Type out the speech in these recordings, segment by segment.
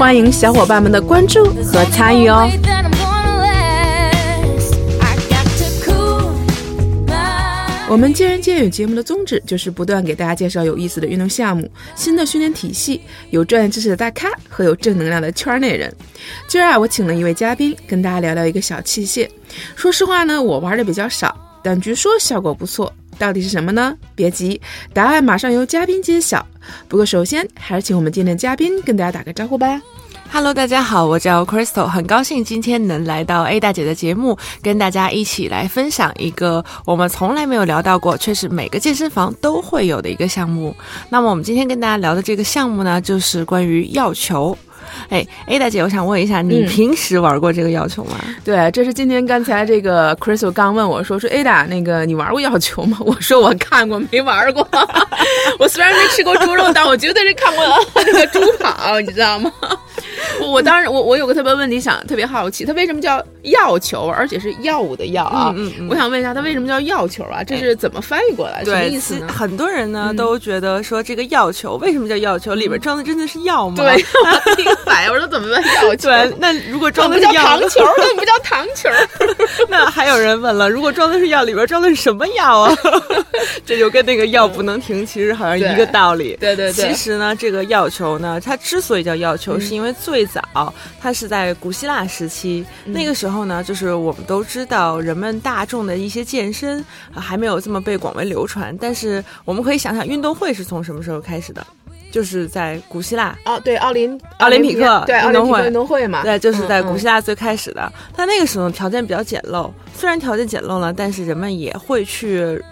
欢迎小伙伴们的关注和参与哦。我们见仁见语节目的宗旨就是不断给大家介绍有意思的运动项目、新的训练体系、有专业知识的大咖和有正能量的圈内人。今儿啊，我请了一位嘉宾，跟大家聊聊一个小器械。说实话呢，我玩的比较少，但据说效果不错。到底是什么呢？别急，答案马上由嘉宾揭晓。不过首先还是请我们今天的嘉宾跟大家打个招呼吧。Hello，大家好，我叫 Crystal，很高兴今天能来到 A 大姐的节目，跟大家一起来分享一个我们从来没有聊到过，却是每个健身房都会有的一个项目。那么我们今天跟大家聊的这个项目呢，就是关于药球。哎，A 大姐，我想问一下，你平时玩过这个药球吗？对，这是今天刚才这个 Crystal 刚问我说说 Ada 那个你玩过药球吗？我说我看过，没玩过。我虽然没吃过猪肉，但我绝对是看过那个猪跑，你知道吗？我 我当然我我有个特别问题想特别好奇，它为什么叫药球，而且是药物的药啊？嗯嗯我想问一下，它为什么叫药球啊？这是怎么翻译过来？什么意思呢？很多人呢都觉得说这个药球为什么叫药球？里边装的真的是药吗？对，我听反应，我说怎么问药 球？对，那如果装的是药，糖球，那不叫糖球。那还有人问了，如果装的是药，里边装的是什么药啊？这就跟那个药不能停，其实好像一个道理。对对对。其实呢，这个药球呢，它之所以叫药球，是因为最早它是在古希腊时期，那个时候呢，就是我们都知道人们大众的一些健身还没有这么被广为流传。但是我们可以想想，运动会是从什么时候开始的？就是在古希腊哦，对，奥林奥林匹克对运动会运动会嘛，对，就是在古希腊最开始的。但那个时候条件比较简陋，虽然条件简陋了，但是人们也会去。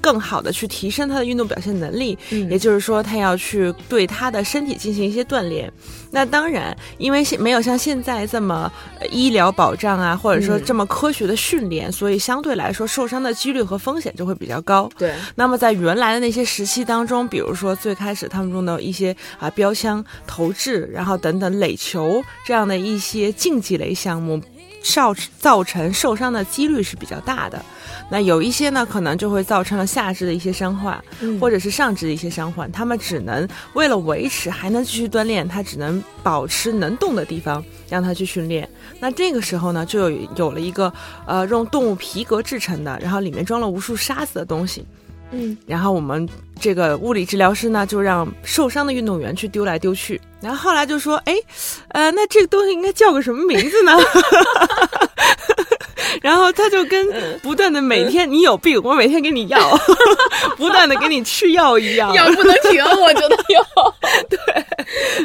更好的去提升他的运动表现能力，也就是说，他要去对他的身体进行一些锻炼。那当然，因为现没有像现在这么医疗保障啊，或者说这么科学的训练，所以相对来说受伤的几率和风险就会比较高。对。那么在原来的那些时期当中，比如说最开始他们用的一些啊标枪、投掷，然后等等垒球这样的一些竞技类项目，造造成受伤的几率是比较大的。那有一些呢，可能就会造成了下肢的一些伤患，或者是上肢的一些伤患。他们只能为了维持还能继续锻炼，他只能保持能动的地方，让他去训练。那这个时候呢，就有有了一个呃用动物皮革制成的，然后里面装了无数沙子的东西。嗯，然后我们这个物理治疗师呢，就让受伤的运动员去丢来丢去。然后后来就说，哎，呃，那这个东西应该叫个什么名字呢？然后他就跟不断的每天你有病，我每天给你药，不断的给你吃药一样，药不能停，我觉得有。对，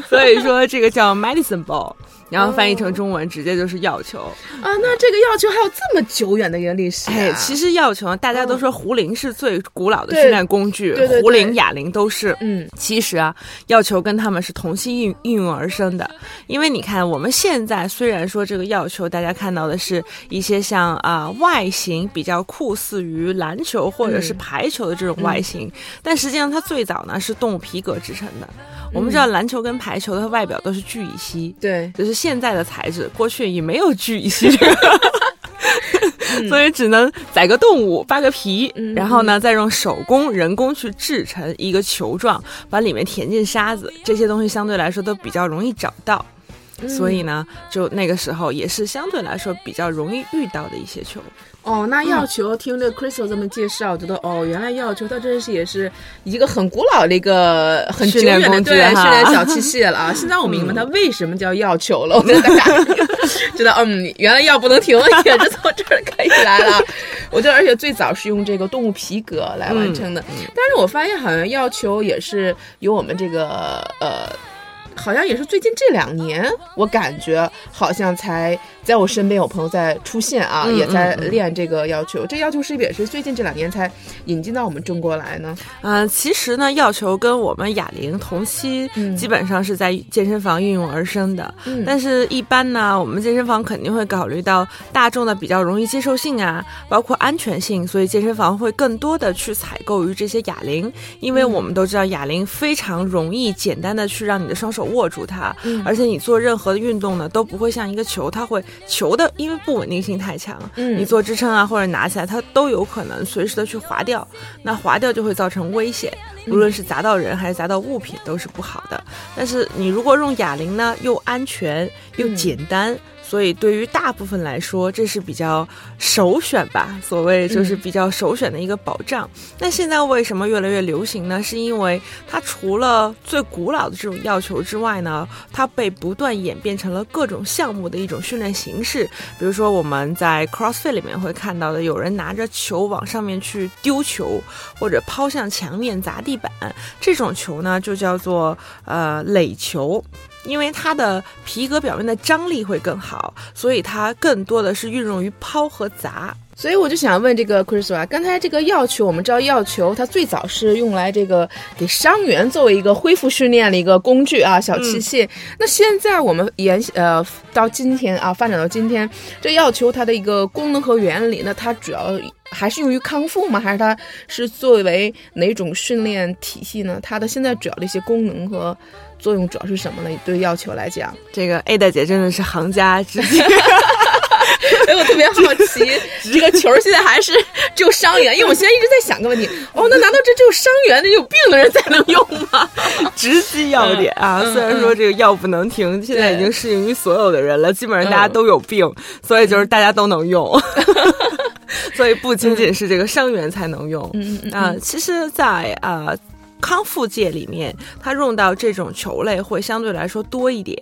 所以说这个叫 medicine ball。然后翻译成中文，直接就是药球啊！那这个药球还有这么久远的一个历史？哎，其实药球大家都说壶铃是最古老的训练工具，壶铃、哑铃都是。嗯，其实啊，药球跟他们是同期应应运而生的。因为你看，我们现在虽然说这个药球，大家看到的是一些像啊外形比较酷似于篮球或者是排球的这种外形，但实际上它最早呢是动物皮革制成的。我们知道篮球跟排球的外表都是聚乙烯，对，就是现在的材质，过去也没有聚乙烯，所以只能宰个动物，扒个皮，然后呢，再用手工人工去制成一个球状，把里面填进沙子，这些东西相对来说都比较容易找到，所以呢，就那个时候也是相对来说比较容易遇到的一些球。哦，那药球听这 Crystal 这么介绍，我觉得哦，原来药球它真是也是一个很古老的一个很久远的对训练小器械了啊！现在我明白它为什么叫药球了，我觉得大家知道，嗯，原来药不能停也是从这儿开始来了。我觉得，而且最早是用这个动物皮革来完成的，但是我发现好像药球也是由我们这个呃。好像也是最近这两年，我感觉好像才在我身边有朋友在出现啊，嗯也在练这个要求。这要求是不是也是最近这两年才引进到我们中国来呢？嗯、其实呢，要求跟我们哑铃同期，嗯基本上是在健身房应用而生的。嗯但是，一般呢，我们健身房肯定会考虑到大众的比较容易接受性啊，包括安全性，所以健身房会更多的去采购于这些哑铃，因为我们都知道哑铃非常容易简单的去让你的双手握住它，嗯而且你做任何的运动呢，都不会像一个球，它会球的因为不稳定性太强，嗯你做支撑啊或者拿起来，它都有可能随时的去滑掉，那滑掉就会造成危险，无论是砸到人还是砸到物品都是不好的。但是你如果用哑铃呢，又安全又简单。所以，对于大部分来说，这是比较首选吧。所谓就是比较首选的一个保障。那现在为什么越来越流行呢？是因为它除了最古老的这种要求之外呢，它被不断演变成了各种项目的一种训练形式。比如说我们在 CrossFit 里面会看到的，有人拿着球往上面去丢球，或者抛向墙面砸地板，这种球呢就叫做呃垒球。因为它的皮革表面的张力会更好，所以它更多的是运用于抛和砸。所以我就想问这个 Chris 啊，刚才这个药球，我们知道药球它最早是用来这个给伤员作为一个恢复训练的一个工具啊，小器械。那现在我们沿呃到今天啊，发展到今天，这药球它的一个功能和原理，那它主要还是用于康复吗？还是它是作为哪种训练体系呢？它的现在主要的一些功能和作用主要是什么呢？对药球来讲，这个 A 大姐真的是行家之际。所 以我特别好奇，这个球现在还是只有伤员？因为我现在一直在想个问题，哦，那难道这只有伤员、这有病的人才能用吗？直击要点啊！嗯虽然说这个药不能停，现在已经适应于所有的人了，基本上大家都有病，所以就是大家都能用。所以不仅仅是这个伤员才能用嗯嗯啊、其实在，呃康复界里面，它用到这种球类会相对来说多一点，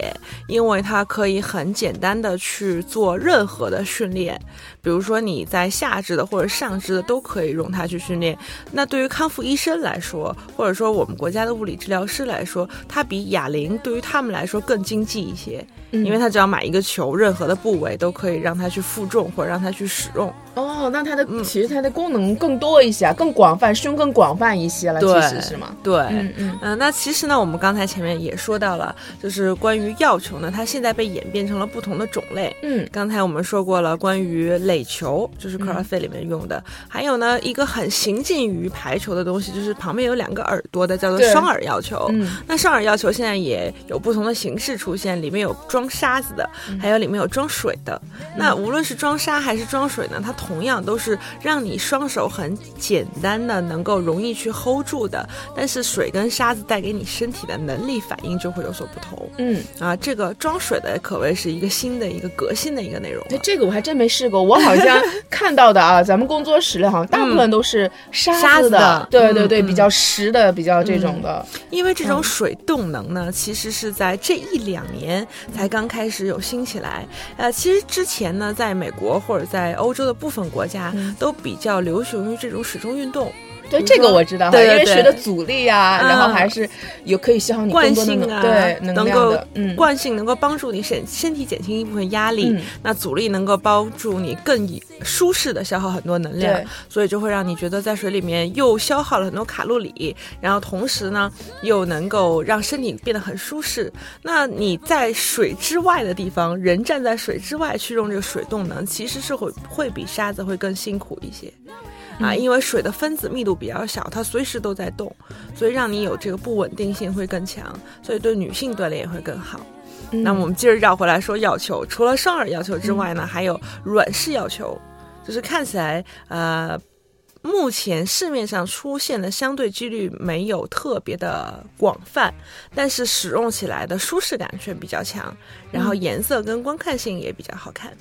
因为它可以很简单的去做任何的训练，比如说你在下肢的或者上肢的都可以用它去训练。那对于康复医生来说，或者说我们国家的物理治疗师来说，它比哑铃对于他们来说更经济一些，嗯因为他只要买一个球，任何的部位都可以让它去负重或者让它去使用。哦，那它的、其实它的功能更多一些，更广泛，使用更广泛一些了，对其实是吗？对，嗯嗯。呃那其实呢，我们刚才前面也说到了，就是关于药球呢，它现在被演变成了不同的种类。嗯。刚才我们说过了，关于垒球，就是 CrossFit 里面用的，还有呢一个很行近于排球的东西，就是旁边有两个耳朵的，叫做双耳药球。嗯。那双耳药球现在也有不同的形式出现，里面有装沙子的，还有里面有装水的。那无论是装沙还是装水呢，它同样都是让你双手很简单的能够容易去 hold 住的，但是水跟沙子带给你身体的能力反应就会有所不同。嗯，啊，这个装水的可谓是一个新的一个革新的一个内容了。哎，这个我还真没试过，我好像 看到的啊，咱们工作室里好像大部分都是沙沙子子的，对对对，嗯比较实的，比较这种的。因为这种水动能呢，其实是在这一两年才刚开始有兴起来。呃，其实之前呢，在美国或者在欧洲的部分国家，都比较流行于这种水中运动。这个我知道，因为水的阻力啊，嗯然后还是有可以消耗你惯性啊，对能能够嗯，惯性能够帮助你身身体减轻一部分压力，嗯。那阻力能够帮助你更以舒适的消耗很多能量，所以就会让你觉得在水里面又消耗了很多卡路里，然后同时呢又能够让身体变得很舒适。那你在水之外的地方，人站在水之外去用这个水动能，其实是会会比沙子会更辛苦一些。啊，因为水的分子密度比较小，它随时都在动，所以让你有这个不稳定性会更强，所以对女性锻炼也会更好。那么我们接着绕回来说要求，除了双耳要求之外呢，还有软式要求，就是看起来呃，目前市面上出现的相对几率没有特别的广泛，但是使用起来的舒适感却比较强，然后颜色跟观看性也比较好看。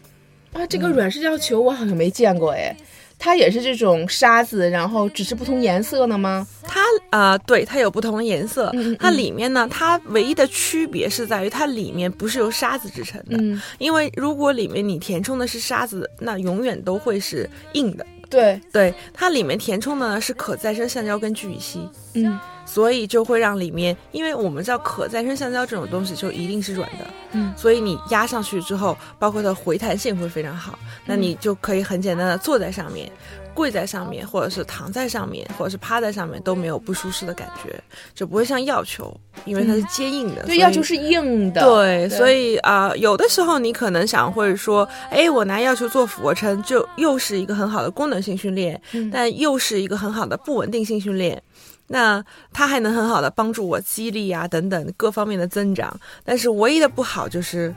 啊，这个软式要求我好像没见过哎，它也是这种沙子，然后只是不同颜色的吗？它呃，对，它有不同的颜色。嗯嗯它里面呢，它唯一的区别是在于它里面不是由沙子制成的。嗯因为如果里面你填充的是沙子，那永远都会是硬的。对，对，它里面填充的呢是可再生橡胶跟聚乙烯，嗯。所以就会让里面，因为我们知道可再生橡胶这种东西就一定是软的，嗯。所以你压上去之后，包括它回弹性会非常好，那你就可以很简单的坐在上面。跪在上面，或者是躺在上面，或者是趴在上面，都没有不舒适的感觉，就不会像药球，因为它是坚硬的。对，药球是硬的，对，对所以啊、呃有的时候你可能想会说，哎，我拿药球做俯卧撑，就又是一个很好的功能性训练，嗯但又是一个很好的不稳定性训练。那它还能很好的帮助我肌力啊等等各方面的增长，但是唯一的不好就是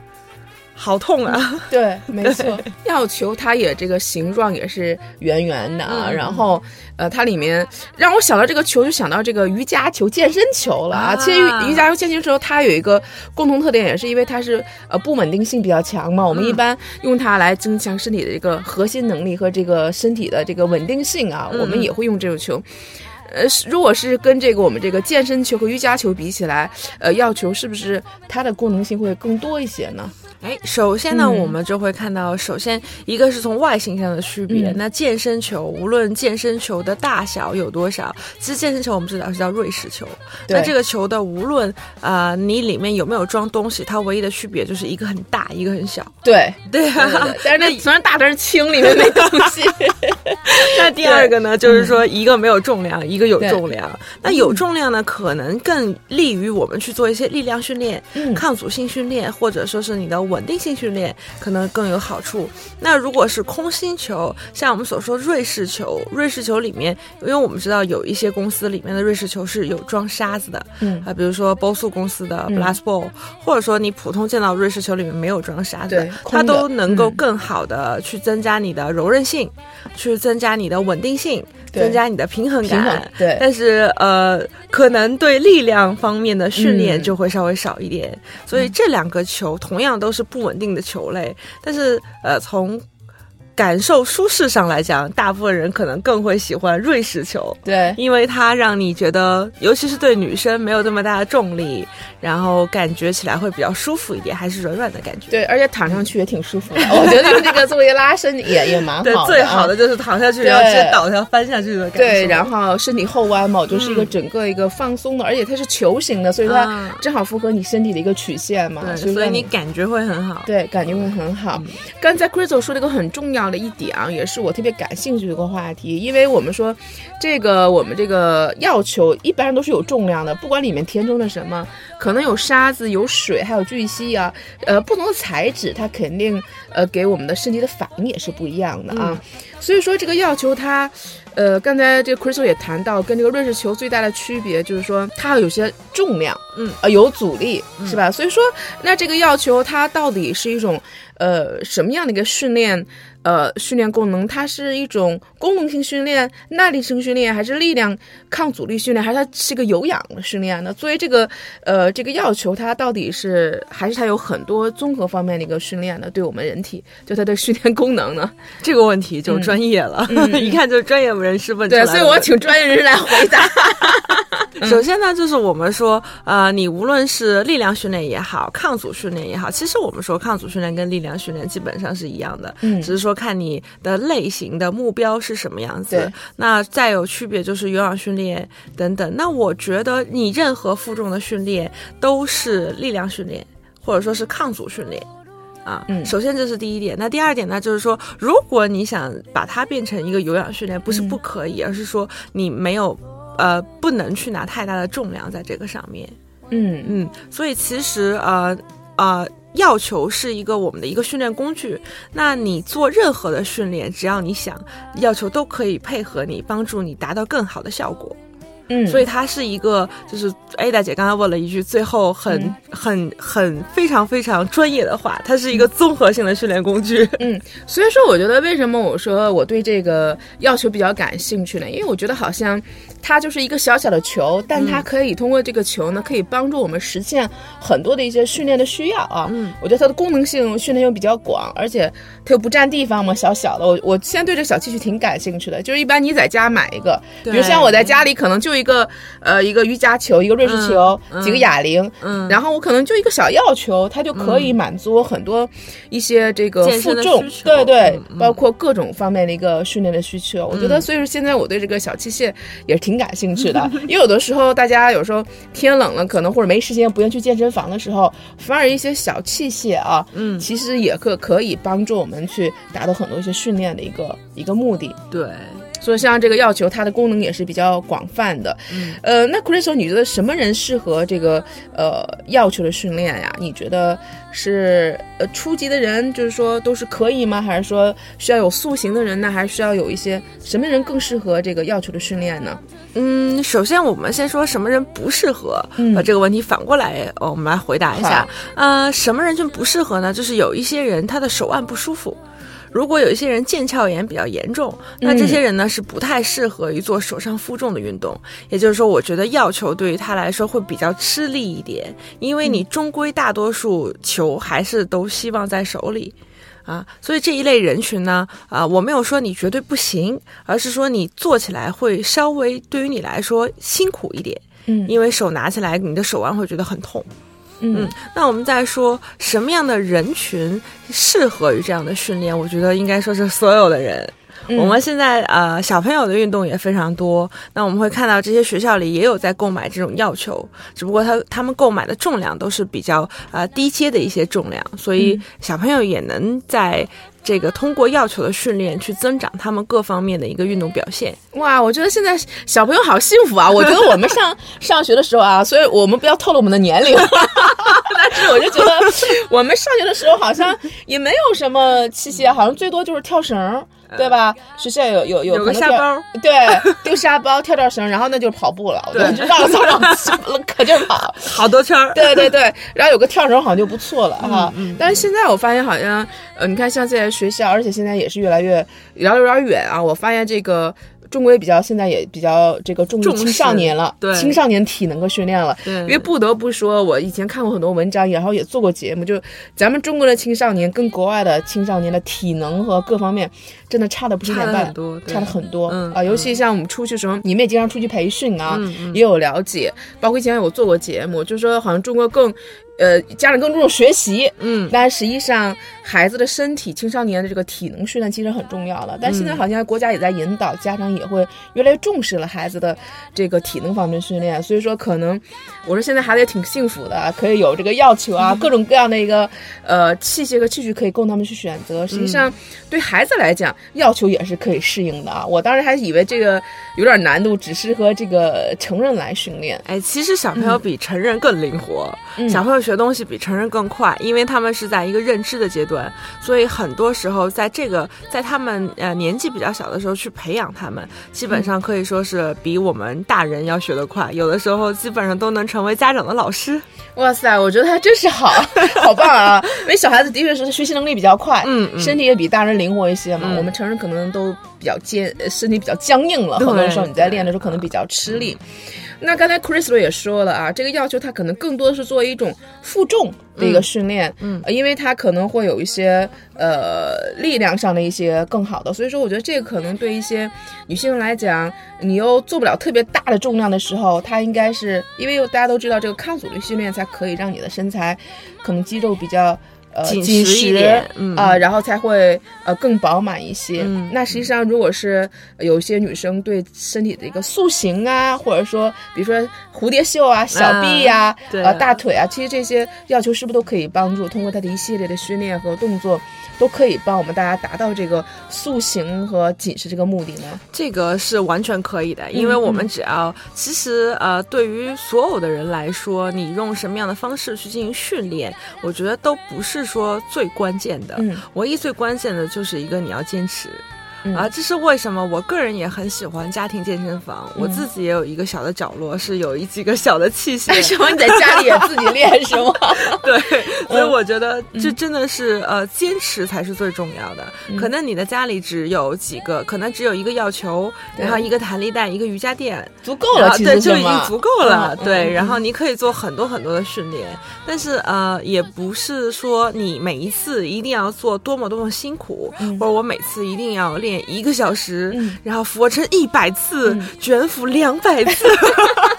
好痛啊！对，没错，药球它也这个形状也是圆圆的啊，嗯然后呃，它里面让我想到这个球，就想到这个瑜伽球、健身球了啊。啊其实瑜瑜伽球、健身球它有一个共同特点，也是因为它是呃不稳定性比较强嘛，我们一般用它来增强身体的这个核心能力和这个身体的这个稳定性啊，我们也会用这种球。呃，是如果是跟这个我们这个健身球和瑜伽球比起来，呃，药球是不是它的功能性会更多一些呢？哎，首先呢，嗯我们就会看到，首先一个是从外形上的区别。嗯那健身球，无论健身球的大小有多少，其实健身球我们知道是叫瑞士球。那这个球的无论啊、呃你里面有没有装东西，它唯一的区别就是一个很大，一个很小。对，对啊，对对对但是那虽然大，但是轻，里面没东西。那第二个呢，就是说一个没有重量，一个有重量。那有重量呢，可能更利于我们去做一些力量训练、嗯。抗阻性训练，或者说是你的稳定性训练，可能更有好处。那如果是空心球，像我们所说瑞士球，瑞士球里面，因为我们知道有一些公司里面的瑞士球是有装沙子的，嗯。啊，比如说波速公司的 Blast Ball，、或者说你普通见到瑞士球里面没有装沙子的，它都能够嗯。更好的去增加你的柔韧性，去增加你的稳定性，对增加你的平衡感。衡对但是呃，可能对力量方面的训练嗯就会稍微少一点。所以这两个球同样都是不稳定的球类，但是呃，从感受舒适上来讲，大部分人可能更会喜欢瑞士球。对因为它让你觉得，尤其是对女生没有那么大的重力，然后感觉起来会比较舒服一点，还是软软的感觉。对，而且躺上去也挺舒服的。我觉得用这个作为拉伸也 也蛮好的啊。，最好的就是躺下去，然后直接倒下翻下去的感觉。对，然后身体后弯嘛，就是一个整个一个放松的，而且它是球形的，所以它嗯正好符合你身体的一个曲线嘛。对，所以你感觉会很好。对，感觉会很好。刚才 Crystal 说了一个很重要的一点啊，也是我特别感兴趣的一个话题，因为我们说这个我们这个药球一般都是有重量的，不管里面填充了什么，可能有沙子、有水，还有聚乙烯啊，呃，不同的材质，它肯定呃给我们的身体的反应也是不一样的啊。所以说这个药球它。呃，刚才这个 Crystal 也谈到，跟这个瑞士球最大的区别就是说，它有些重量，嗯，呃，有阻力，是吧？所以说，那这个药球它到底是一种呃什么样的一个训练？呃，训练功能，它是一种功能性训练、耐力性训练，还是力量抗阻力训练，还是它是一个有氧的训练呢？作为这个呃这个要求，它到底是还是它有很多综合方面的一个训练呢？对我们人体，就它的训练功能呢？这个问题就专业了，一看就是专业人士问出来对，所以我请专业人士来回答。首先呢，就是我们说，呃，你无论是力量训练也好，抗阻训练也好，其实我们说抗阻训练跟力量训练基本上是一样的，嗯只是说看你的类型的目标是什么样子对。那再有区别就是有氧训练等等。那我觉得你任何负重的训练都是力量训练，或者说是抗阻训练。啊，嗯首先这是第一点。那第二点呢，就是说，如果你想把它变成一个有氧训练，不是不可以，而是说你没有，呃，不能去拿太大的重量在这个上面。嗯嗯，所以其实呃呃，药球是一个我们的一个训练工具。那你做任何的训练，只要你想，药球都可以配合你，帮助你达到更好的效果。嗯，所以它是一个，就是 Ada 姐刚才问了一句最后很、嗯很很非常非常专业的话，它是一个综合性的训练工具。嗯，所以说我觉得为什么我说我对这个药球比较感兴趣呢？因为我觉得好像它就是一个小小的球，但它可以通过这个球呢，可以帮助我们实现很多的一些训练的需要啊。嗯，我觉得它的功能性训练又比较广，而且它又不占地方嘛，小小的。我我现在对这小器具挺感兴趣的，就是一般你在家买一个，比如像我在家里可能就一个呃一个瑜伽球，一个瑞士球，嗯几个哑铃，嗯。然后我可能就一个小药球，它就可以满足我很多一些这个负重对对包括各种方面的一个训练的需求。我觉得，所以说现在我对这个小器械也是挺感兴趣的，因为有的时候大家有时候天冷了，可能或者没时间不愿去健身房的时候，反而一些小器械啊，嗯。其实也可可以帮助我们去达到很多一些训练的一个一个目的。对，所以像这个药球，它的功能也是比较广泛的。嗯呃，那 Crystal，你觉得什么人适合这个呃药球的训练呀？你觉得是呃初级的人，就是说都是可以吗？还是说需要有塑形的人呢？还是需要有一些什么人更适合这个药球的训练呢？嗯，首先我们先说什么人不适合，嗯把这个问题反过来，哦我们来回答一下。呃，什么人群不适合呢？就是有一些人他的手腕不舒服。如果有一些人腱鞘炎比较严重，那这些人呢、是不太适合于做手上负重的运动。也就是说，我觉得药球对于他来说会比较吃力一点，因为你终归大多数球还是都希望在手里。啊，所以这一类人群呢，啊，我没有说你绝对不行，而是说你做起来会稍微对于你来说辛苦一点，嗯因为手拿起来你的手腕会觉得很痛。嗯那我们再说什么样的人群适合于这样的训练？我觉得应该说是所有的人。嗯我们现在呃小朋友的运动也非常多，那我们会看到这些学校里也有在购买这种药球，只不过他他们购买的重量都是比较呃低阶的一些重量，所以小朋友也能在这个通过药球的训练去增长他们各方面的一个运动表现。哇，我觉得现在小朋友好幸福啊！我觉得我们上上学的时候啊，所以我们不要透露我们的年龄，但是我就觉得我们上学的时候好像也没有什么器械，好像最多就是跳绳。对吧？学校有有有有个沙包，对，丢沙包、跳跳绳，然后那就是跑步了，我就绕着操场可劲儿跑。好多圈儿，对对对，然后有个跳绳好像就不错了哈。嗯但是现在我发现好像，呃，你看像现在学校，而且现在也是越来越聊得有点远啊。我发现这个中国也比较现在也比较这个重重视视青少年了，对青少年体能和训练了。对因为不得不说，我以前看过很多文章，然后也做过节目，就咱们中国的青少年跟国外的青少年的体能和各方面真的差的不是一点半，差的很多。嗯啊，尤其像我们出去的时候，你们也经常出去培训啊，也有了解。包括以前我做过节目，就说好像中国更。呃，家长更注重学习，嗯，但实际上孩子的身体、青少年的这个体能训练其实很重要了。但现在好像国家也在引导，家长也会越来越重视了孩子的这个体能方面训练。所以说，可能我说现在孩子也挺幸福的，可以有这个药球啊，各种各样的一个呃器械和器具可以供他们去选择。实际上，对孩子来讲，药球也是可以适应的啊。我当时还以为这个有点难度，只适合这个成人来训练。哎，其实小朋友比成人更灵活，嗯小朋友学东西比成人更快，因为他们是在一个认知的阶段，所以很多时候在这个在他们呃年纪比较小的时候去培养他们，基本上可以说是比我们大人要学得快，有的时候基本上都能成为家长的老师。哇塞，我觉得还真是好，好棒啊！因为小孩子的确是学习能力比较快，嗯嗯身体也比大人灵活一些嘛。嗯我们成人可能都比较坚，呃身体比较僵硬了，对很多时候你在练的时候可能比较吃力。那刚才 Chris 也说了啊，这个要求它可能更多的是作为一种负重的一个训练，嗯呃因为它可能会有一些呃力量上的一些更好的，所以说我觉得这个可能对一些女性来讲，你又做不了特别大的重量的时候，它应该是因为大家都知道这个抗阻力训练才可以让你的身材可能肌肉比较。呃，紧紧实一实点嗯啊、然后才会呃更饱满一些。嗯那实际上，如果是有一些女生对身体的一个塑形啊，或者说比如说蝴蝶袖啊、小臂呀、对呃大腿啊，其实这些要求是不是都可以帮助通过她的一系列的训练和动作，都可以帮我们大家达到这个塑形和紧实这个目的呢？这个是完全可以的，因为我们只要，其实呃，对于所有的人来说，你用什么样的方式去进行训练，我觉得都不是说最关键的，嗯唯一最关键的就是一个你要坚持。嗯啊，这是为什么？我个人也很喜欢家庭健身房，我自己也有一个小的角落，是有一几个小的器械，什么？你在家里也自己练是吗？对，所以我觉得这真的是、呃，坚持才是最重要的。可能你的家里只有几个，可能只有一个药球，然后一个弹力带，一个瑜伽垫，足够了，对，就已经足够了。嗯对，嗯然后你可以做很多很多的训练，但是呃，也不是说你每一次一定要做多么多么辛苦，嗯或者我每次一定要练练一个小时，嗯然后俯卧撑一百次，嗯卷腹两百次。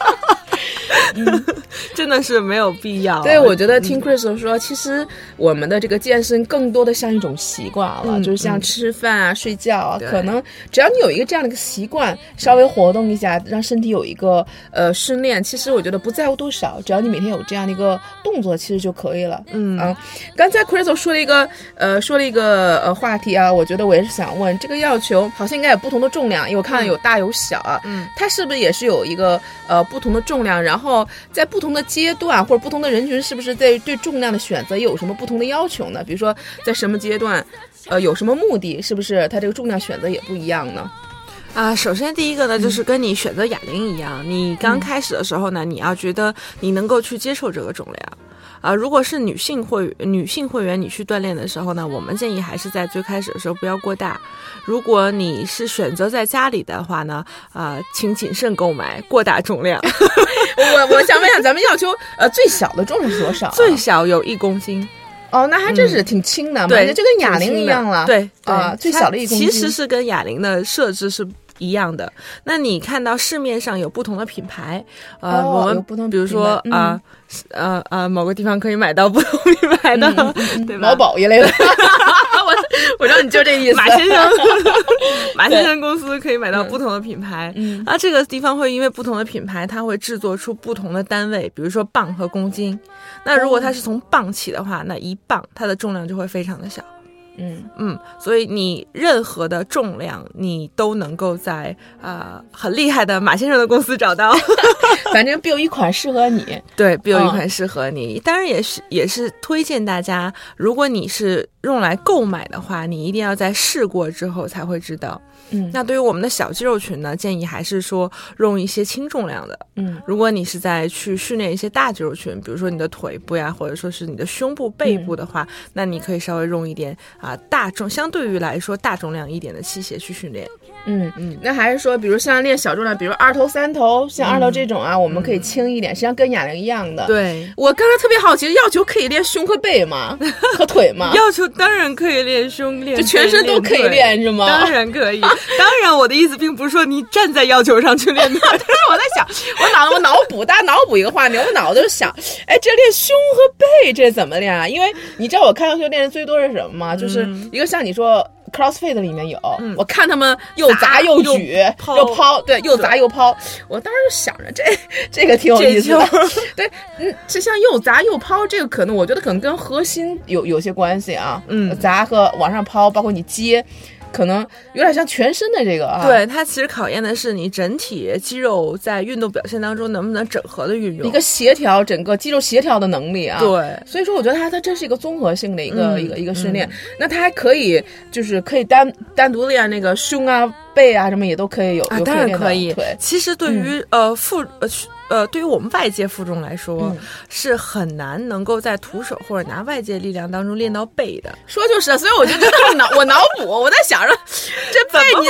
真的是没有必要。对，我觉得听 Chris 说，其实我们的这个健身更多的像一种习惯了，嗯就是像吃饭啊、睡觉啊，可能只要你有一个这样的一个习惯，稍微活动一下，让身体有一个呃训练，其实我觉得不在乎多少，只要你每天有这样的一个动作，其实就可以了。嗯啊，刚才 Chris 说了一个呃说了一个呃话题啊，我觉得我也是想问，这个要求好像应该有不同的重量，因为我看到有大有小啊，嗯，它是不是也是有一个呃不同的重量？然后后在不同的阶段或者不同的人群，是不是在对重量的选择也有什么不同的要求呢？比如说在什么阶段，呃有什么目的，是不是它这个重量选择也不一样呢？啊，首先第一个呢，就是跟你选择哑铃一样，你刚开始的时候呢，你要觉得你能够去接受这个重量。啊，如果是女性会女性会员，你去锻炼的时候呢，我们建议还是在最开始的时候不要过大。如果你是选择在家里的话呢，啊、请谨慎购买过大重量，我我想问一下，咱们要求呃最小的重是多少、啊？最小有一公斤，哦，那还真是挺轻的嘛，对，那就跟哑铃一样了。对对啊，最小的一公斤。其实是跟哑铃的设置是。一样的，那你看到市面上有不同的品牌，呃，哦我们不同们比如说啊，呃呃，某个地方可以买到不同品牌的，对吧？某宝一类的，我 我知道你就这意思。马先生，马先生公司可以买到不同的品牌，嗯啊，这个地方会因为不同的品牌，它会制作出不同的单位，比如说磅和公斤。那如果它是从磅起的话，那一磅它的重量就会非常的小。嗯，嗯，所以你任何的重量，你都能够在啊、呃很厉害的马先生的公司找到。反正必有一款适合你。对，必有一嗯款适合你。当然也是也是推荐大家，如果你是用来购买的话，你一定要在试过之后才会知道。嗯那对于我们的小肌肉群呢，建议还是说用一些轻重量的。嗯如果你是在去训练一些大肌肉群，比如说你的腿部呀，或者说是你的胸部、背部的话，那你可以稍微用一点啊、大重，相对于来说大重量一点的器械去训练。嗯嗯那还是说，比如像练小重量，比如二头、三头，像二头这种啊，我们可以轻一点，实际上跟哑铃一样的。。对，我刚才特别好奇，要求可以练胸和背吗？和腿吗？要求当然可以练胸练，就全身都可以练是吗？当然可以，当然我的意思并不是说你站在要求上去练的，但是我在想，我脑我脑补，大家脑补一个画面，我脑子就想，哎，这练胸和背这怎么练啊？因为你知道我看要求练的最多是什么吗？就是嗯一个像你说 CrossFit 里面有，我看他们又砸又又举抛又抛，对，又砸又抛。我当时就想着这这个挺有意思的，对，嗯，这像又砸又抛，这个可能我觉得可能跟核心有有些关系啊，嗯砸和往上抛，包括你接。可能有点像全身的这个啊，对，它其实考验的是你整体肌肉在运动表现当中能不能整合的运用。一个协调整个肌肉协调的能力啊。对所以说我觉得它它真是一个综合性的一个、嗯一个一个训练。那它还可以就是可以单单独练那个胸啊、背啊什么也都可以有，当然可以腿。。其实对于、呃腹呃呃对于我们外界负重来说、嗯是很难能够在徒手或者拿外界力量当中练到背的。说就是，所以我就真的脑我脑补，我在想着 这背你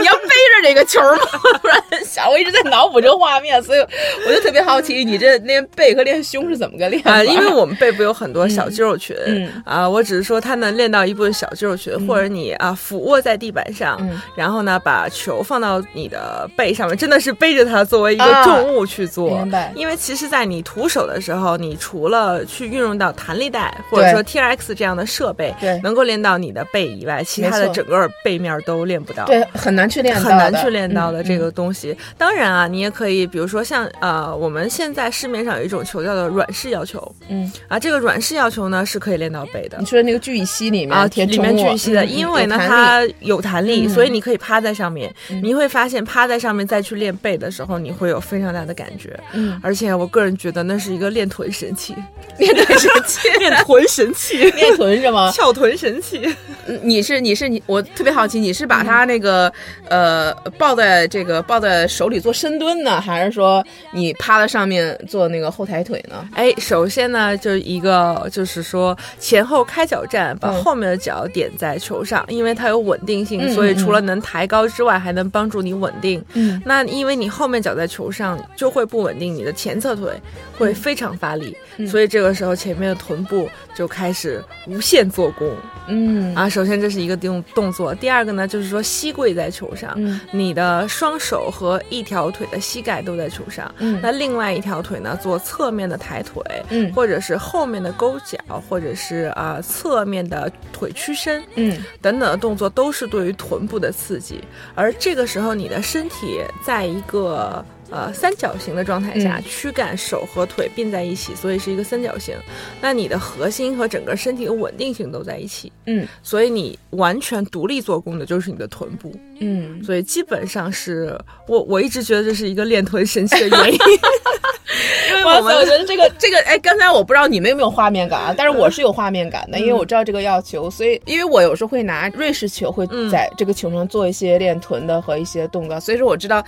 你要背着这个球吗？我突然想，我一直在脑补这个画面，所以我就特别好奇，你这练背和练胸是怎么个练法？啊、因为我们背部有很多小肌肉群，嗯啊，我只是说它能练到一部分小肌肉群，或者你啊俯卧在地板上，嗯然后呢把球放到你的背上面，真的是背着它作为一个啊重物去做。明白因为其实，在你徒手的时候，你除了去运用到弹力带或者说 T R X 这样的设备，对能够练到你的背以外，其他的整个背面都练不到。对很难去练到，很难去练到的嗯这个东西。当然啊，你也可以，比如说像呃，我们现在市面上有一种球叫做软式要求嗯，啊，这个软式要求呢是可以练到背的你。说那个聚乙烯里面啊，贴里面聚乙烯的，嗯因为呢有它有弹力，嗯所以你可以趴在上面。你会发现趴在上面再去练背的时候，你会有非常大的感觉。嗯，而且我个人觉得那是一个练臀神器，练臀神器，练臀神器，练臀是吗？翘臀神器。嗯你是你是你，我特别好奇，你是把它那个、呃抱在这个抱在手里做深蹲呢，还是说你趴在上面做那个后抬腿呢？哎，首先呢，就一个就是说前后开脚站，把嗯后面的脚点在球上，因为它有稳定性，嗯所以嗯除了能抬高之外，还能帮助你稳定。嗯，那因为你后面脚在球上，就会不稳定，你的前侧腿会非常发力，嗯。所以这个时候前面的臀部就开始无限做功。嗯。啊。首先这是一个动动作，第二个呢就是说膝跪在球上，嗯。你的双手和一条腿的膝盖都在球上，嗯。那另外一条腿呢做侧面的抬腿，嗯。或者是后面的勾脚，或者是啊、侧面的腿屈伸，嗯。等等的动作都是对于臀部的刺激，而这个时候你的身体在一个呃三角形的状态下，嗯躯干、手和腿并在一起，所以是一个三角形。那你的核心和整个身体的稳定性都在一起，嗯所以你完全独立做功的就是你的臀部。嗯，所以基本上是我我一直觉得这是一个练臀神奇的原因，因为哇塞，我我觉得这个 这个，哎，刚才我不知道你们有没有画面感啊，但是我是有画面感的，因为我知道这个要求，所以因为我有时候会拿瑞士球，会在这个球上做一些练臀的和一些动作，所以说我知道，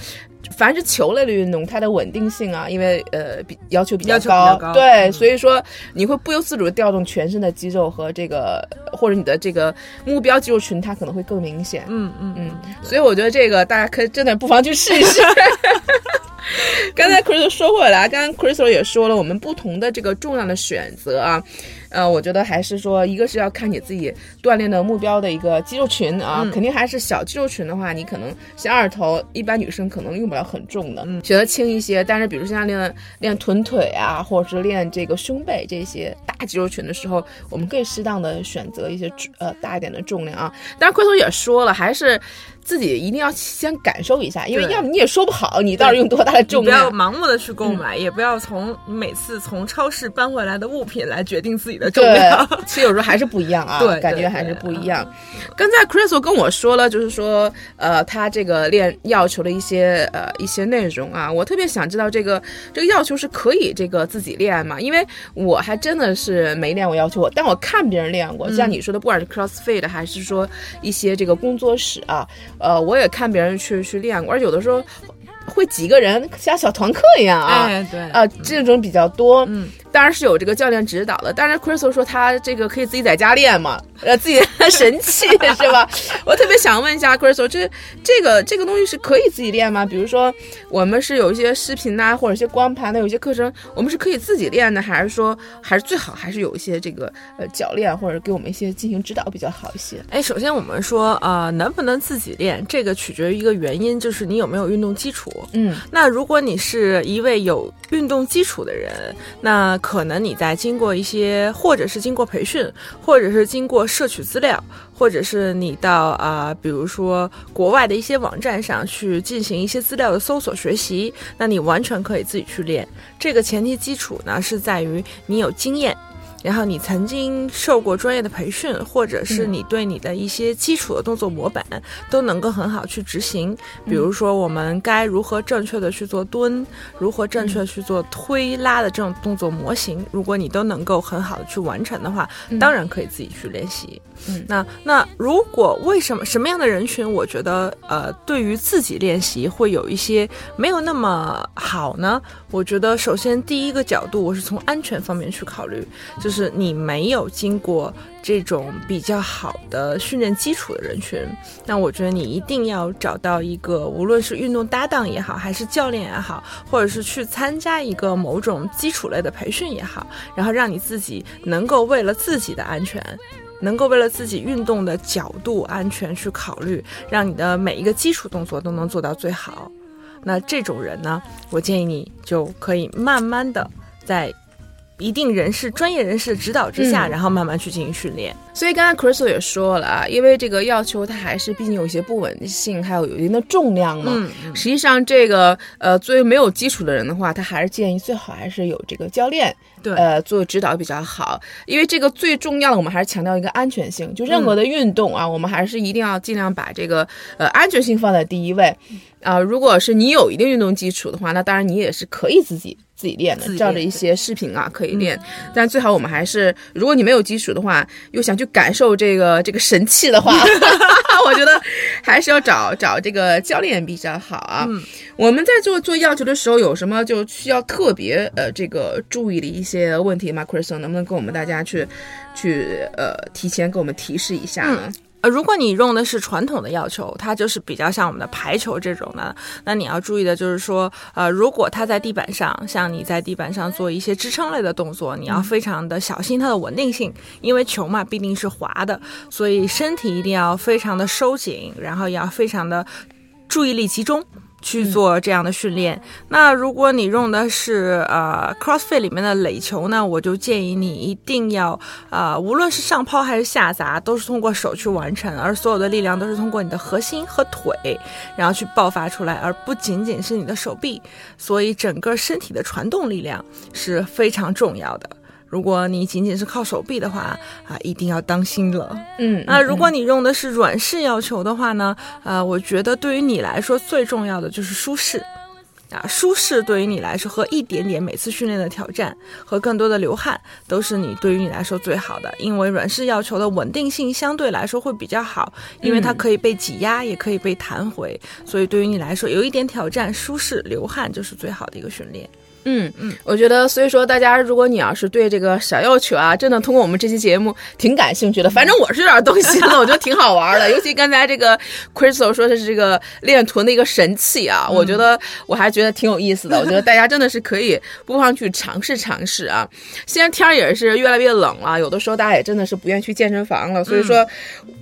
凡是球类的运动，它的稳定性啊，因为呃比要求比较高，较高。对，嗯。所以说你会不由自主的调动全身的肌肉和这个或者你的这个目标肌肉群，它可能会更明显。嗯嗯嗯，所以我觉得这个大家可以真的不妨去试一试。刚才 Crystal 说回来，刚刚 Crystal 也说了，我们不同的这个重量的选择啊，呃，我觉得还是说，一个是要看你自己锻炼的目标的一个肌肉群啊，嗯肯定还是小肌肉群的话，你可能像二头，一般女生可能用不了很重的，嗯选择轻一些。但是比如像练练臀腿啊，或者是练这个胸背这些大肌肉群的时候，我们可以适当的选择一些呃大一点的重量啊。当然，Crystal 也说了，还是。自己一定要先感受一下，因为要么你也说不好你到底用多大的重量不要。盲目的去购买，也不要从每次从超市搬回来的物品来决定自己的重量。对，其实有时候还是不一样啊，对对感觉还是不一样。刚才 Crystal 跟我说了，就是说，呃，他这个练要求的一些呃一些内容啊，我特别想知道这个这个要求是可以这个自己练吗？因为我还真的是没练过要求，我但我看别人练过，像你说的，不管是 CrossFit 还是说一些这个工作室啊，呃，我也看别人去去练过，而有的时候会几个人像小团课一样啊，哎，对，啊，这种比较多。嗯，当然是有这个教练指导的。当然，Crystal 说他这个可以自己在家练嘛，呃，自己的神器 是吧？我特别想问一下 Crystal，这这个这个东西是可以自己练吗？比如说，我们是有一些视频呐、或者一些光盘的，有一些课程，我们是可以自己练的，还是说还是最好还是有一些这个呃教练或者给我们一些进行指导比较好一些？哎，首先我们说，呃，能不能自己练，这个取决于一个原因，就是你有没有运动基础。嗯那如果你是一位有运动基础的人，那可能你在经过一些，或者是经过培训，或者是经过摄取资料，或者是你到啊、比如说国外的一些网站上去进行一些资料的搜索学习，那你完全可以自己去练。这个前提基础呢是在于你有经验。然后你曾经受过专业的培训，或者是你对你的一些基础的动作模板都能够很好去执行。比如说，我们该如何正确的去做蹲，如何正确去做推拉的这种动作模型，如果你都能够很好的去完成的话，当然可以自己去练习。嗯那那如果为什么什么样的人群，我觉得呃，对于自己练习会有一些没有那么好呢？我觉得首先第一个角度，我是从安全方面去考虑，就是你没有经过这种比较好的训练基础的人群，那我觉得你一定要找到一个，无论是运动搭档也好，还是教练也好，或者是去参加一个某种基础类的培训也好，然后让你自己能够为了自己的安全。能够为了自己运动的角度安全去考虑，让你的每一个基础动作都能做到最好。那这种人呢，我建议你就可以慢慢的在一定人士、专业人士指导之下，嗯然后慢慢去进行训练。所以刚才 Crystal 也说了啊，因为这个要求它还是毕竟有一些不稳定性，还有有一定的重量嘛。嗯实际上这个呃，作为没有基础的人的话，他还是建议最好还是有这个教练。对呃，做指导比较好，因为这个最重要的，我们还是强调一个安全性。就任何的运动啊，我们还是一定要尽量把这个呃安全性放在第一位。啊、如果是你有一定运动基础的话，那当然你也是可以自己自己练的照着一些视频啊可以练。但最好我们还是，如果你没有基础的话，又想去感受这个这个神器的话，我觉得还是要找找这个教练比较好啊。我们在做做要求的时候，有什么就需要特别呃这个注意的一些问题吗？Crystal 能不能跟我们大家去去呃提前给我们提示一下呢？呃，如果你用的是传统的药球，它就是比较像我们的排球这种的，那你要注意的就是说，呃，如果它在地板上，像你在地板上做一些支撑类的动作，你要非常的小心它的稳定性，因为球嘛必定是滑的，所以身体一定要非常的收紧，然后也要非常的注意力集中。去做这样的训练。那如果你用的是呃 CrossFit 里面的垒球呢，我就建议你一定要啊，无论是上抛还是下砸，都是通过手去完成，而所有的力量都是通过你的核心和腿，然后去爆发出来，而不仅仅是你的手臂。所以整个身体的传动力量是非常重要的。如果你仅仅是靠手臂的话，啊，一定要当心了。嗯，那如果你用的是软式要求的话呢，呃，我觉得对于你来说最重要的就是舒适。啊，舒适对于你来说和一点点每次训练的挑战和更多的流汗，都是你对于你来说最好的。因为软式要求的稳定性相对来说会比较好，因为它可以被挤压，也可以被弹回，所以对于你来说有一点挑战、舒适、流汗就是最好的一个训练。嗯嗯，我觉得，所以说大家，如果你要是对这个小药球啊，真的通过我们这期节目挺感兴趣的，反正我是有点动心了，我觉得挺好玩的。尤其刚才这个 Crystal 说的是这个练臀的一个神器啊，我觉得我还觉得挺有意思的。我觉得大家真的是可以不妨去尝试尝试啊。现在天儿也是越来越冷了，有的时候大家也真的是不愿意去健身房了。所以说，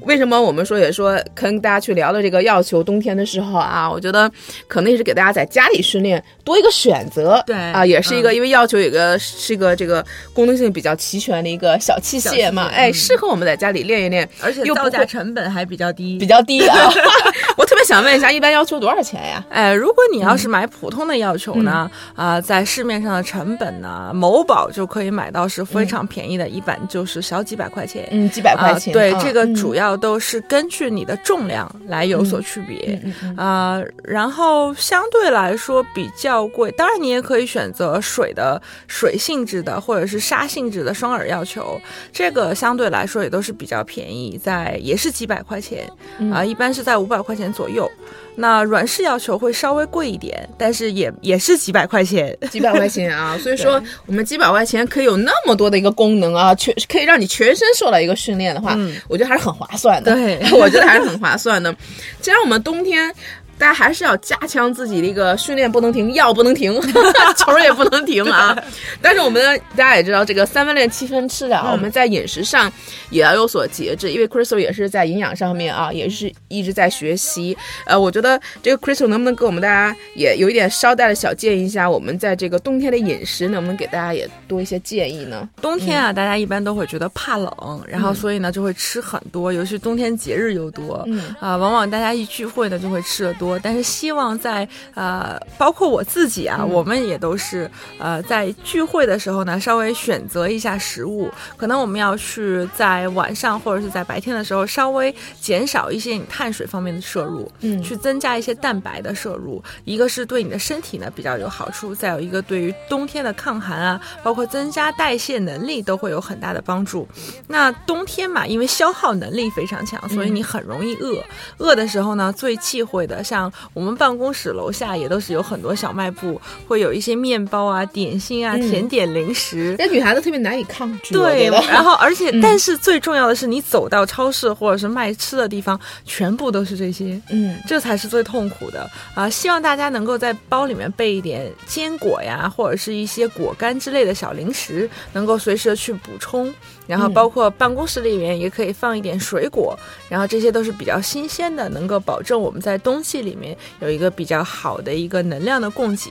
为什么我们说也说跟大家去聊的这个要求，冬天的时候啊，我觉得可能也是给大家在家里训练多一个选择。对。啊，也是一个，因为要求有个是一个这个功能性比较齐全的一个小器械嘛，哎，适合我们在家里练一练，而且造价成本还比较低，比较低啊。我特别想问一下，一般要求多少钱呀？哎，如果你要是买普通的要求呢，啊，在市面上的成本呢，某宝就可以买到是非常便宜的，一般就是小几百块钱，嗯，几百块钱。对，这个主要都是根据你的重量来有所区别啊，然后相对来说比较贵，当然你也可以选。选择水的水性质的，或者是沙性质的双耳要求，这个相对来说也都是比较便宜，在也是几百块钱啊，一般是在五百块钱左右。那软式要求会稍微贵一点，但是也也是几百块钱，几百块钱啊。所以说，我们几百块钱可以有那么多的一个功能啊，全可以让你全身受到一个训练的话，我觉得还是很划算的。对，我觉得还是很划算的。既然我们冬天。大家还是要加强自己的一个训练，不能停，药不能停，球也不能停啊！但是我们大家也知道，这个三分练七分吃啊，我们在饮食上也要有所节制。因为 Crystal 也是在营养上面啊，也是一直在学习。呃，我觉得这个 Crystal 能不能给我们大家也有一点捎带的小建议一下？我们在这个冬天的饮食能不能给大家也多一些建议呢？冬天啊，大家一般都会觉得怕冷，然后所以呢就会吃很多，尤其冬天节日又多，啊，往往大家一聚会呢就会吃的多。但是希望在呃，包括我自己啊，我们也都是呃，在聚会的时候呢，稍微选择一下食物。可能我们要去在晚上或者是在白天的时候，稍微减少一些你碳水方面的摄入，嗯，去增加一些蛋白的摄入。一个是对你的身体呢比较有好处，再有一个对于冬天的抗寒啊，包括增加代谢能力都会有很大的帮助。那冬天嘛，因为消耗能力非常强，所以你很容易饿。饿的时候呢，最忌讳的像。我们办公室楼下也都是有很多小卖部，会有一些面包啊、点心啊、甜点、零食，那女孩子特别难以抗拒。对，然后而且，但是最重要的是，你走到超市或者是卖吃的地方，全部都是这些，嗯，这才是最痛苦的啊！希望大家能够在包里面备一点坚果呀，或者是一些果干之类的小零食，能够随时的去补充。然后包括办公室里面也可以放一点水果，然后这些都是比较新鲜的，能够保证我们在冬季里面有一个比较好的一个能量的供给。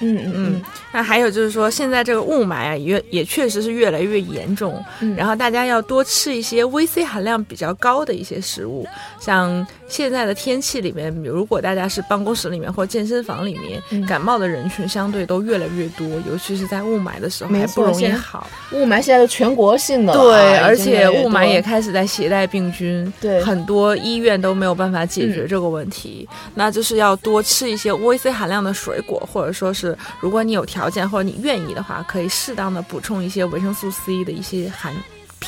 嗯嗯嗯。那还有就是说，现在这个雾霾啊，也也确实是越来越严重。嗯。然后大家要多吃一些 VC 含量比较高的一些食物，像现在的天气里面，如果大家是办公室里面或健身房里面，感冒的人群相对都越来越多，尤其是在雾霾的时候，还不容易好。雾霾现在是全国性的。对，而且雾霾也开始在携带病菌，对，很多医院都没有办法解决这个问题。那就是要多吃一些 VC 含量的水果，或者说是如果你有条件或者你愿意的话，可以适当的补充一些维生素 C 的一些含。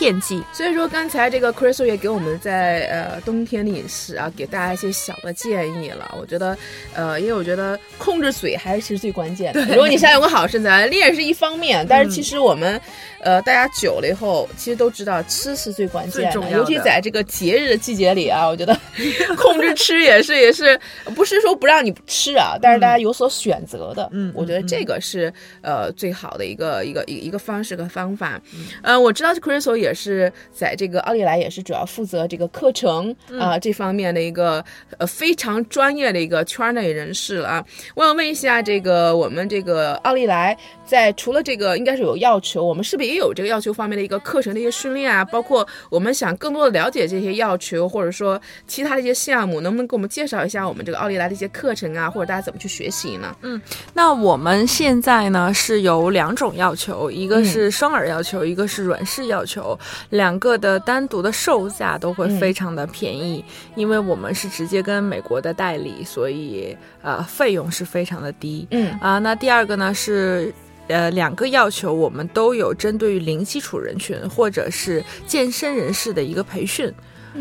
片剂。所以说，刚才这个 Crystal 也给我们在呃冬天的饮食啊，给大家一些小的建议了。我觉得，呃，因为我觉得控制嘴还是其实最关键的。如果你想有个好身材，练是一方面，但是其实我们，呃，大家久了以后，其实都知道吃是最关键的，尤其在这个节日的季节里啊，我觉得控制吃也是 也是不是说不让你吃啊，但是大家有所选择的。嗯，我觉得这个是呃最好的一个一个一一个方式和方法。呃，我知道 Crystal 也是在这个奥利来也是主要负责这个课程啊这方面的一个呃非常专业的一个圈内人士了啊。我想问一下，这个我们这个奥利来在除了这个应该是有要求，我们是不是也有这个要求方面的一个课程的一些训练啊？包括我们想更多的了解这些要求，或者说其他的一些项目，能不能给我们介绍一下我们这个奥利来的一些课程啊？或者大家怎么去学习呢？嗯，那我们现在呢是有两种要求，一个是双耳要求，一个是软式要求，两个的单独的售价都会非常的便宜，因为我们是直接跟美国的代理，所以呃费用是非常的低。嗯啊，那第二个呢是。呃，两个要求我们都有针对于零基础人群或者是健身人士的一个培训，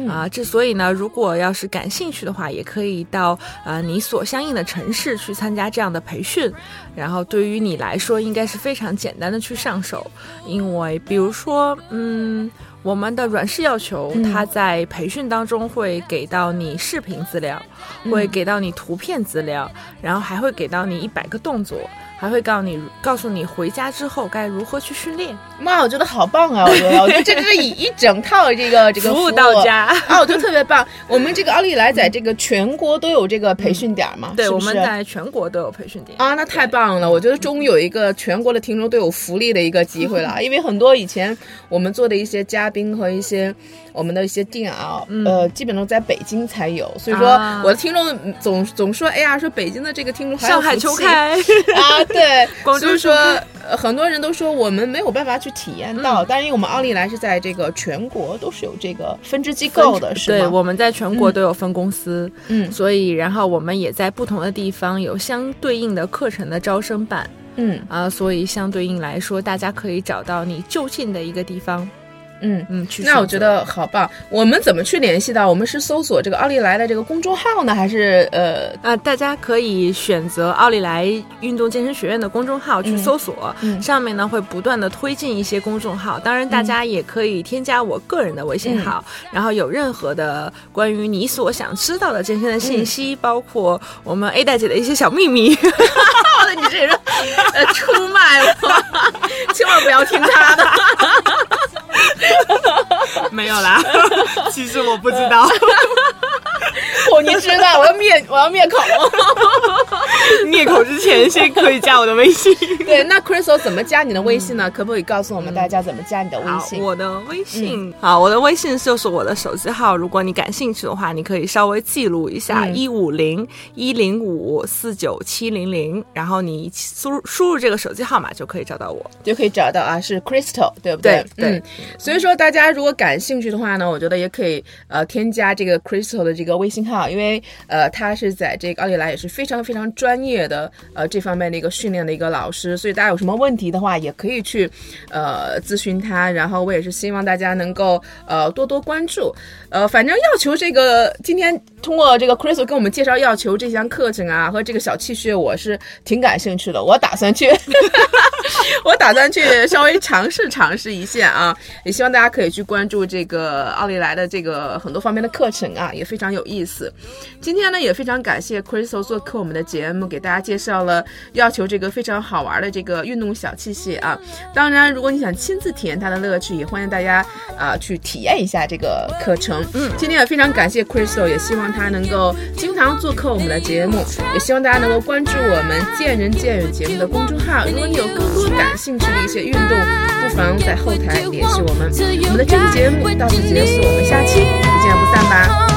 啊，之所以呢，如果要是感兴趣的话，也可以到呃你所相应的城市去参加这样的培训，然后对于你来说应该是非常简单的去上手，因为比如说，嗯，我们的软式要求，它在培训当中会给到你视频资料，会给到你图片资料，然后还会给到你一百个动作。还会告诉你，告诉你回家之后该如何去训练。妈，我觉得好棒啊！我觉得，我觉得 这是一一整套这个这个服务到家啊，我觉得特别棒。我们这个奥利来在这个全国都有这个培训点嘛？对，我们在全国都有培训点啊，那太棒了！我觉得终于有一个全国的听众都有福利的一个机会了，因为很多以前我们做的一些嘉宾和一些。我们的一些店啊，呃，基本都在北京才有，所以说我的听众总总说，哎呀，说北京的这个听众上海秋开 啊，对，所以说很多人都说我们没有办法去体验到，但是因为我们奥利来是在这个全国都是有这个分支机构的，是吗？对，我们在全国都有分公司，嗯，所以然后我们也在不同的地方有相对应的课程的招生办，嗯啊，所以相对应来说，大家可以找到你就近的一个地方。嗯嗯，去那我觉得好棒。我们怎么去联系到？我们是搜索这个奥利来的这个公众号呢，还是呃啊？大家可以选择奥利来运动健身学院的公众号去搜索，上面呢会不断的推进一些公众号。当然，大家也可以添加我个人的微信号，然后有任何的关于你所想知道的健身的信息，包括我们 A 大姐的一些小秘密，你这人呃出卖我，千万不要听他的。没有啦，其实我不知道。哦，你知道，我要灭，我要灭口。灭口之前，先可以加我的微信。对，那 Crystal 怎么加你的微信呢？可不可以告诉我们大家怎么加你的微信？我的微信，好，我的微信就是我的手机号。如果你感兴趣的话，你可以稍微记录一下：一五零一零五四九七零零，然后你输入输入这个手机号码就可以找到我，就可以找到啊，是 Crystal，对不对？对。所以说，大家如果感兴趣的话呢，我觉得也可以呃添加这个 Crystal 的这个微信好。因为呃，他是在这个奥利来也是非常非常专业的呃这方面的一个训练的一个老师，所以大家有什么问题的话，也可以去呃咨询他。然后我也是希望大家能够呃多多关注。呃，反正要求这个今天通过这个 Crystal 跟我们介绍要求这项课程啊和这个小器械，我是挺感兴趣的。我打算去，我打算去稍微尝试尝试一下啊。也希望大家可以去关注这个奥利来的这个很多方面的课程啊，也非常有意思。今天呢，也非常感谢 Crystal 做客我们的节目，给大家介绍了要求这个非常好玩的这个运动小器械啊。当然，如果你想亲自体验它的乐趣，也欢迎大家啊去体验一下这个课程。嗯，今天也非常感谢 Crystal，也希望他能够经常做客我们的节目，也希望大家能够关注我们见人见语节目的公众号。如果你有更多感兴趣的一些运动不妨在后台联系我们。我们的这期节目到此结束我们下期不见不散吧。